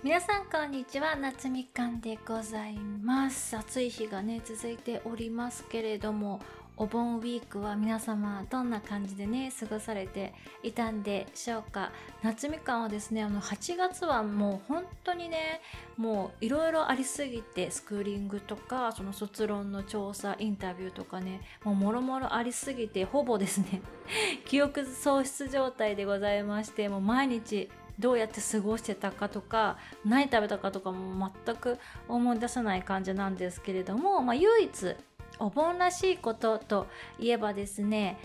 皆さんこんにちは。夏みかんでございます。暑い日がね続いておりますけれどもお盆ウィークは皆様どんな感じでね過ごされていたんでしょうか。夏みかんはですねあの8月はもう本当にねもういろいろありすぎてスクーリングとかその卒論の調査インタビューとかねもうもろもろありすぎてほぼですね 記憶喪失状態でございましてもう毎日どうやって過ごしてたかとか何食べたかとかも全く思い出さない感じなんですけれども、まあ、唯一お盆らしいことといえばですね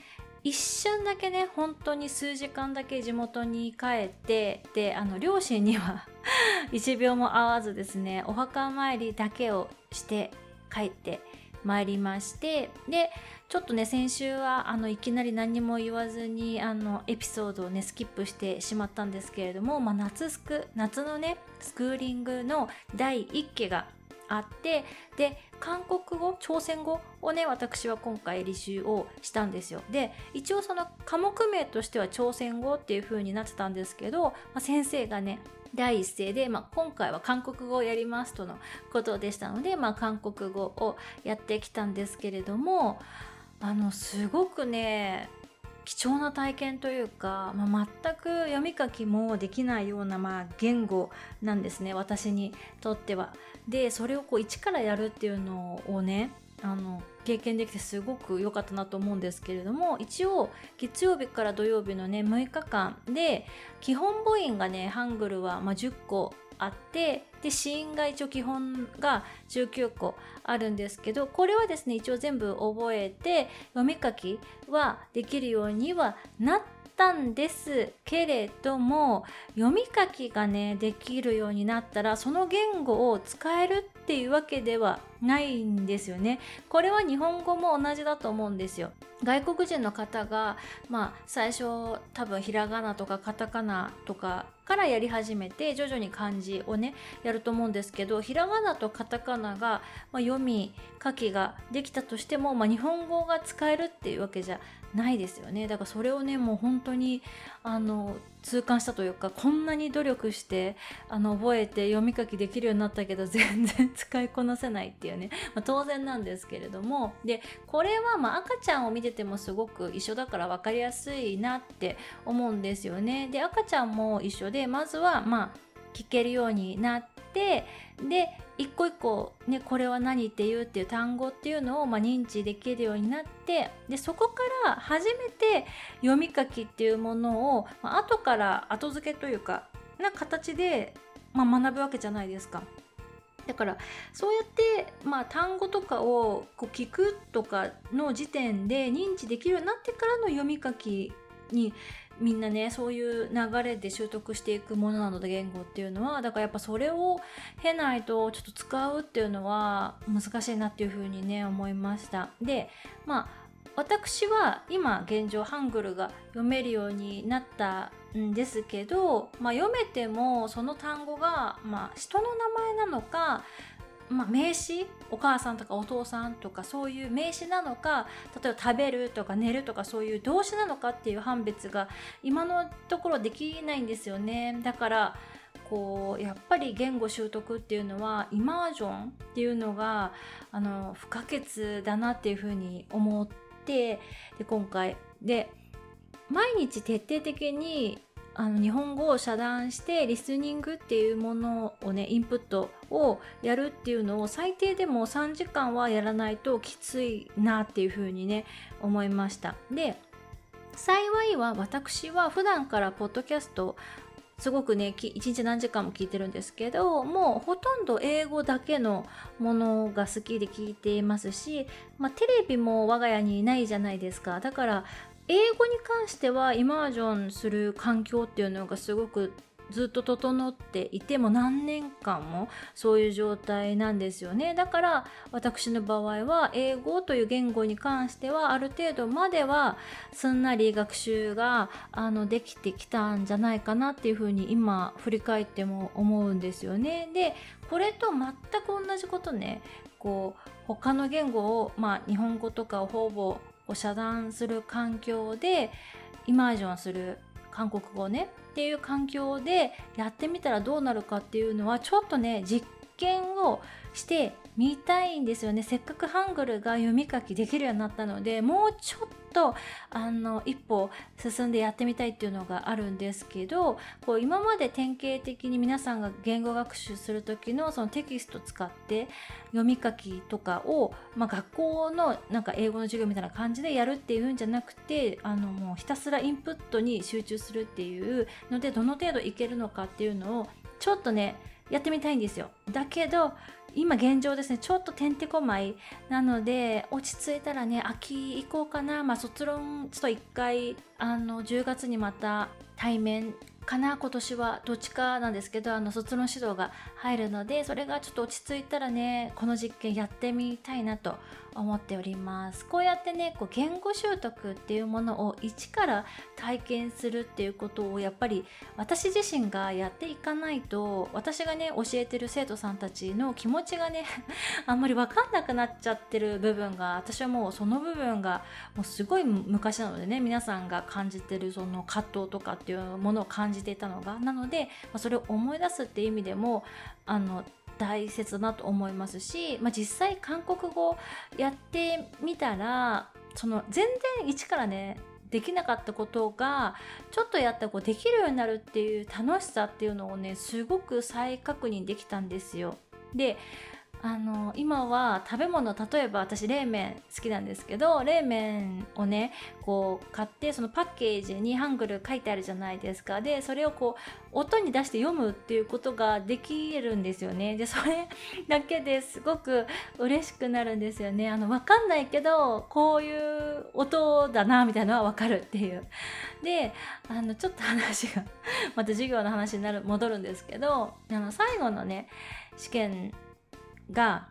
一瞬だけね本当に数時間だけ地元に帰ってであの両親には 1秒も会わずですねお墓参りだけをして帰って参りましてでちょっとね先週はあのいきなり何も言わずにあのエピソードをねスキップしてしまったんですけれども、まあ、夏スク夏のねスクーリングの第1期があってで韓国語朝鮮語をね私は今回履修をしたんですよ。で一応その科目名としては朝鮮語っていう風になってたんですけど、まあ、先生がね第一声で、まあ、今回は韓国語をやりますとのことでしたので、まあ、韓国語をやってきたんですけれどもあのすごくね貴重な体験というか、まあ、全く読み書きもできないような、まあ、言語なんですね私にとっては。でそれをこう一からやるっていうのをねあの経験できてすごく良かったなと思うんですけれども一応月曜日から土曜日のね6日間で基本母音がねハングルはま10個あってで死因が一応基本が19個あるんですけどこれはですね一応全部覚えて読み書きはできるようにはなったんです。けれども読み書きがねできるようになったらその言語を使えるっていうわけではないんですよね。これは日本語も同じだと思うんですよ。外国人の方がまあ最初多分ひらがなとかカタカナとかからやり始めて徐々に漢字をねやると思うんですけどひらがなとカタカナが、まあ、読み書きができたとしても、まあ、日本語が使えるっていうわけじゃないですよね。だからそれをねもう本当にあの痛感したというかこんなに努力してあの覚えて読み書きできるようになったけど全然 使いこなせないっていうね、まあ、当然なんですけれども。でこれはま赤ちゃんを見ててもすごく一緒だから分かりやすいなって思うんですよね。で赤ちゃんも一緒でまずはまあ聞けるようになってで一個一個、ね、これは何って言うっていう単語っていうのを、まあ、認知できるようになってでそこから初めて読み書きっていうものを、まあ、後から後付けというかな形で、まあ、学ぶわけじゃないですか。だからそうやって、まあ、単語とかをこう聞くとかの時点で認知できるようになってからの読み書きにみんなねそういう流れで習得していくものなので言語っていうのはだからやっぱそれを経ないとちょっと使うっていうのは難しいなっていうふうにね思いました。でまあ私は今現状ハングルが読めるようになったんですけど、まあ、読めてもその単語が、まあ、人の名前なのかまあ、名詞お母さんとかお父さんとかそういう名詞なのか例えば食べるとか寝るとかそういう動詞なのかっていう判別が今のところできないんですよね。だからこうやっぱり言語習得っていうのはイマージョンっていうのがあの不可欠だなっていうふうに思ってで今回。で毎日徹底的にあの日本語を遮断してリスニングっていうものをねインプットをやるっていうのを最低でも3時間はやらないときついなっていうふうにね思いました。で幸いは私は普段からポッドキャストすごくね一日何時間も聞いてるんですけどもうほとんど英語だけのものが好きで聞いていますし、まあ、テレビも我が家にいないじゃないですか。だから英語に関してはイマージョンする環境っていうのがすごくずっと整っていても何年間もそういう状態なんですよね。だから私の場合は英語という言語に関してはある程度まではすんなり学習があのできてきたんじゃないかなっていうふうに今振り返っても思うんですよね。でこれと全く同じことね。こう他の言語をまあ日本語とかをほぼを遮断する環境でイマージョンする韓国語ねっていう環境でやってみたらどうなるかっていうのはちょっとね実験をしてみたいんですよねせっかくハングルが読み書きできるようになったのでもうちょっとあの一歩進んでやってみたいっていうのがあるんですけどこう今まで典型的に皆さんが言語学習する時のそのテキスト使って読み書きとかを、まあ、学校のなんか英語の授業みたいな感じでやるっていうんじゃなくてあのもうひたすらインプットに集中するっていうのでどの程度いけるのかっていうのをちょっとねやってみたいんですよ。だけど今現状ですねちょっとてんてこまい。なので落ち着いたらね秋行こうかな。まあ卒論ちょっと一回あの10月にまた対面かな。今年はどっちかなんですけどあの卒論指導が入るのでそれがちょっと落ち着いたらねこの実験やってみたいなと思っております。こうやってねこう言語習得っていうものを一から体験するっていうことをやっぱり私自身がやっていかないと私がね教えてる生徒さんたちの気持ちがね あんまり分かんなくなっちゃってる部分が私はもうその部分がもうすごい昔なのでね皆さんが感じてるその葛藤とかっていうものを感じていたのがなので、まそれを思い出すっていう意味でもあの大切だと思いますし、まあ、実際韓国語やってみたらその全然一からねできなかったことがちょっとやったらこうできるようになるっていう楽しさっていうのをねすごく再確認できたんですよ。であの今は食べ物例えば私冷麺好きなんですけど冷麺をねこう買ってそのパッケージにハングル書いてあるじゃないですか。でそれをこう音に出して読むっていうことができるんですよね。でそれだけですごく嬉しくなるんですよね。あの分かんないけどこういう音だなみたいなのは分かるっていう。であのちょっと話が また授業の話になる戻るんですけどあの最後のね試験が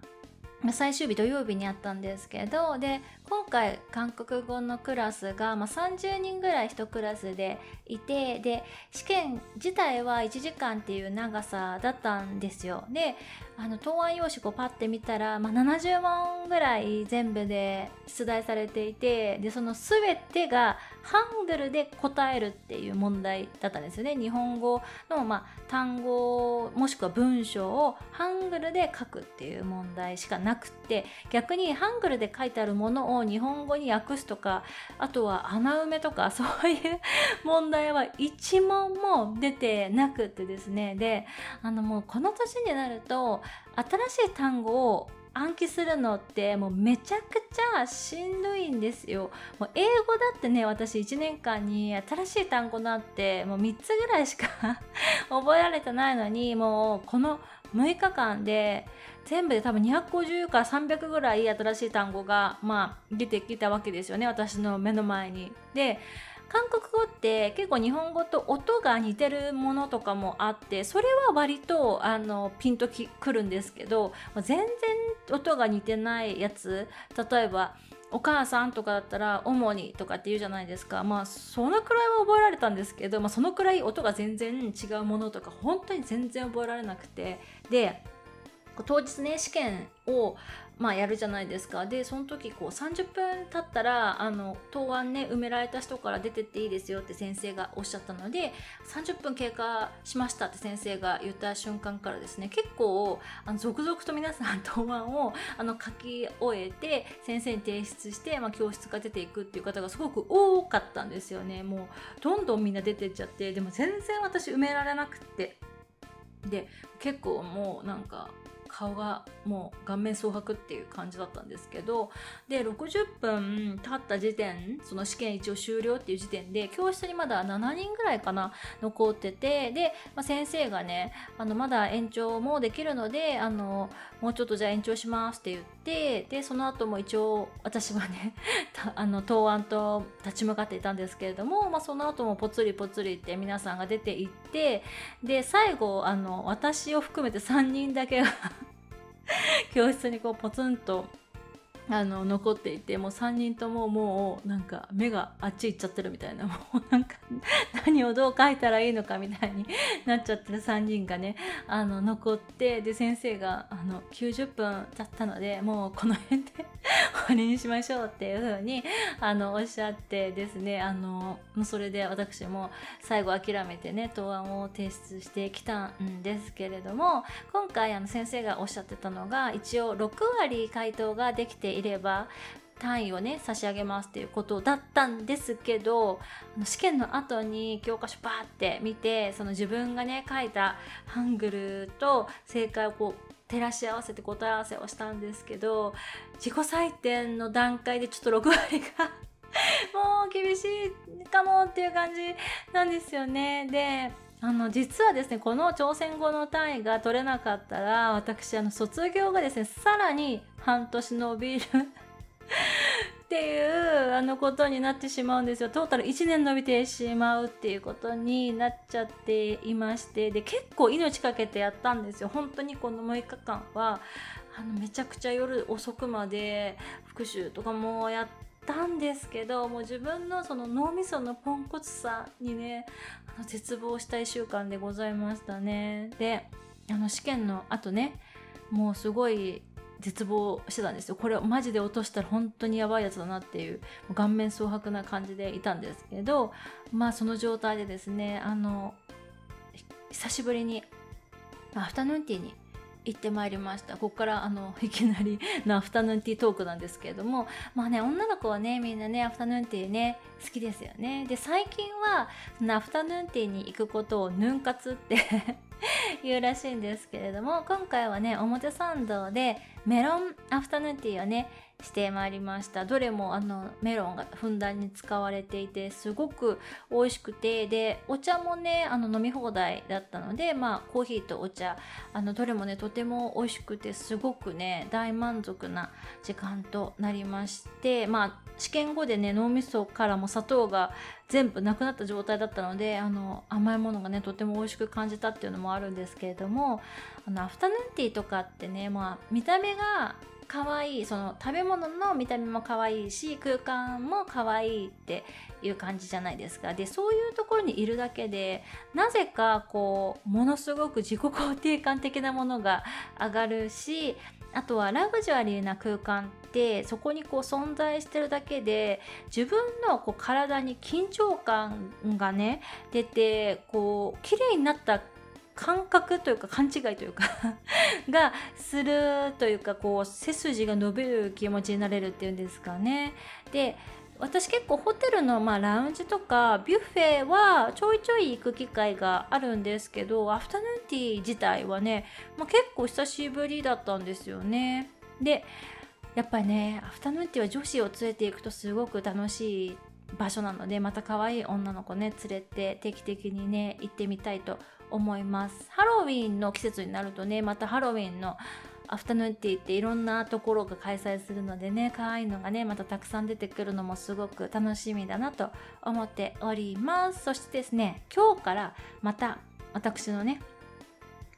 最終日土曜日にあったんですけどで今回韓国語のクラスが、まあ、30人ぐらい1クラスでいてで試験自体は1時間っていう長さだったんですよ。であの答案用紙をパッて見たら、まあ、70問ぐらい全部で出題されていてでその全てがハングルで答えるっていう問題だったんですよね。日本語の、まあ、単語もしくは文章をハングルで書くっていう問題しかなくって逆にハングルで書いてあるものを日本語に訳すとかあとは穴埋めとか そういう問題は1問も出てなくってですねであのもうこの年になると新しい単語を暗記するのってもうめちゃくちゃしんどいんですよ。もう英語だってね私1年間に新しい単語なんてもう3つぐらいしか 覚えられてないのにもうこの6日間で全部で多分250から300ぐらい新しい単語がまあ出てきたわけですよね私の目の前に。で韓国語って結構日本語と音が似てるものとかもあってそれは割とあのピンときくるんですけど全然音が似てないやつ例えばお母さんとかだったら主にとかって言うじゃないですか。まあそのくらいは覚えられたんですけど、まあ、そのくらい音が全然違うものとか本当に全然覚えられなくて。で当日ね試験をまあ、やるじゃないですか。でその時こう30分経ったらあの答案ね埋められた人から出てっていいですよって先生がおっしゃったので30分経過しましたって先生が言った瞬間からですね結構あの続々と皆さん答案をあの書き終えて先生に提出して、まあ、教室が出ていくっていう方がすごく多かったんですよね。もうどんどんみんな出てっちゃってでも全然私埋められなくって。で結構もうなんか顔がもう顔面蒼白っていう感じだったんですけどで60分経った時点その試験一応終了っていう時点で教室にまだ7人ぐらいかな残っててで、まあ、先生がねあのまだ延長もできるのであのもうちょっとじゃあ延長しますって言ってでその後も一応私はね あの答案と立ち向かっていたんですけれども、まあ、その後もぽつりぽつりって皆さんが出ていってで最後あの私を含めて3人だけが 教室にこうポツンとあの残っていてもう3人とももうなんか目があっち行っちゃってるみたいなもうなんか 何をどう書いたらいいのかみたいになっちゃってる3人がねあの残ってで先生があの90分経ったのでもうこの辺で 終わりにしましょうっていう風にあのおっしゃってですねあのそれで私も最後諦めてね答案を提出してきたんですけれども今回あの先生がおっしゃってたのが一応6割回答ができていれば単位をね差し上げますっていうことだったんですけど試験の後に教科書バーって見てその自分がね書いたハングルと正解をこう照らし合わせて答え合わせをしたんですけど自己採点の段階でちょっと6割が もう厳しいかもっていう感じなんですよね。であの実はですねこの挑戦後の単位が取れなかったら私あの卒業がですねさらに半年伸びるっていうあのことになってしまうんですよ。トータル1年伸びてしまうっていうことになっちゃっていましてで結構命かけてやったんですよ。本当にこの6日間はあのめちゃくちゃ夜遅くまで復習とかもやってたんですけどもう自分のその脳みそのポンコツさにねあの絶望した1週間でございましたね。であの試験の後ねもうすごい絶望してたんですよ。これをマジで落としたら本当にやばいやつだなっていう顔面蒼白な感じでいたんですけどまあその状態でですねあの久しぶりにアフタヌーンティーに行ってまいりました。ここからあのいきなりのアフタヌーンティートークなんですけれども。まあね女の子はねみんなねアフタヌーンティーね好きですよね。で最近はアフタヌーンティーに行くことをヌン活って 言うらしいんですけれども。今回はね表参道でメロンアフタヌーンティーをねしてまいりました。どれもあのメロンがふんだんに使われていてすごく美味しくてでお茶もねあの飲み放題だったのでまあコーヒーとお茶あのどれもねとても美味しくてすごくね大満足な時間となりましてまあ試験後でね脳みそからも砂糖が全部なくなった状態だったのであの甘いものがねとても美味しく感じたっていうのもあるんですけれどもあのアフタヌーンティーとかってねまあ見た目が可愛いその食べ物の見た目も可愛いし空間も可愛いっていう感じじゃないですか。でそういうところにいるだけでなぜかこうものすごく自己肯定感的なものが上がるしあとはラグジュアリーな空間ってそこにこう存在してるだけで自分のこう体に緊張感がね出てこう綺麗になった感覚というか勘違いというか がするというかこう背筋が伸びる気持ちになれるっていうんですかね。で私結構ホテルのまあラウンジとかビュッフェはちょいちょい行く機会があるんですけどアフタヌーンティー自体はね、まあ、結構久しぶりだったんですよね。でやっぱりねアフタヌーンティーは女子を連れていくとすごく楽しい場所なのでまた可愛い女の子ね連れて定期的にね行ってみたいと思います。ハロウィンの季節になるとねまたハロウィンのアフタヌーンティーっていろんなところが開催するのでね可愛いのがねまたたくさん出てくるのもすごく楽しみだなと思っております。そしてですね今日からまた私のね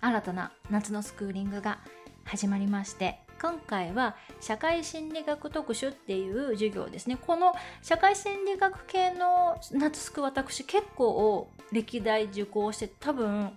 新たな夏のスクーリングが始まりまして今回は社会心理学特集っていう授業ですね。この社会心理学系の夏スク私結構歴代受講して多分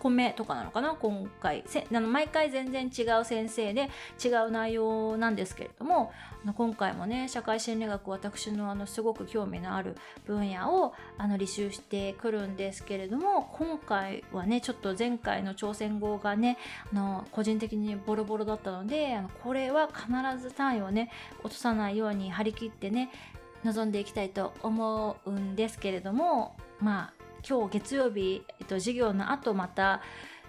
個目とかなのかな？今回。あの毎回全然違う先生で違う内容なんですけれども今回もね社会心理学私のあのすごく興味のある分野をあの履修してくるんですけれども今回はねちょっと前回の挑戦後がねあの個人的にボロボロだったのであのこれは必ず単位をね落とさないように張り切ってね臨んでいきたいと思うんですけれどもまあ今日月曜日、えっと、授業の後また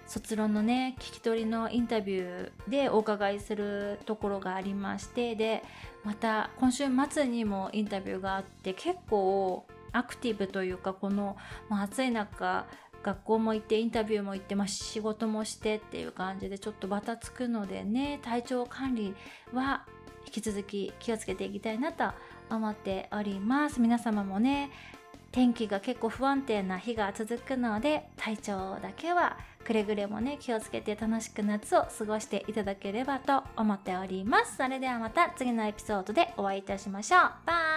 卒論のね聞き取りのインタビューでお伺いするところがありましてでまた今週末にもインタビューがあって結構アクティブというかこの、まあ、暑い中学校も行ってインタビューも行って、まあ、仕事もしてっていう感じでちょっとバタつくのでね体調管理は引き続き気をつけていきたいなと思っております。皆様もね天気が結構不安定な日が続くので体調だけはくれぐれもね気をつけて楽しく夏を過ごしていただければと思っております。それではまた次のエピソードでお会いいたしましょう。バイ。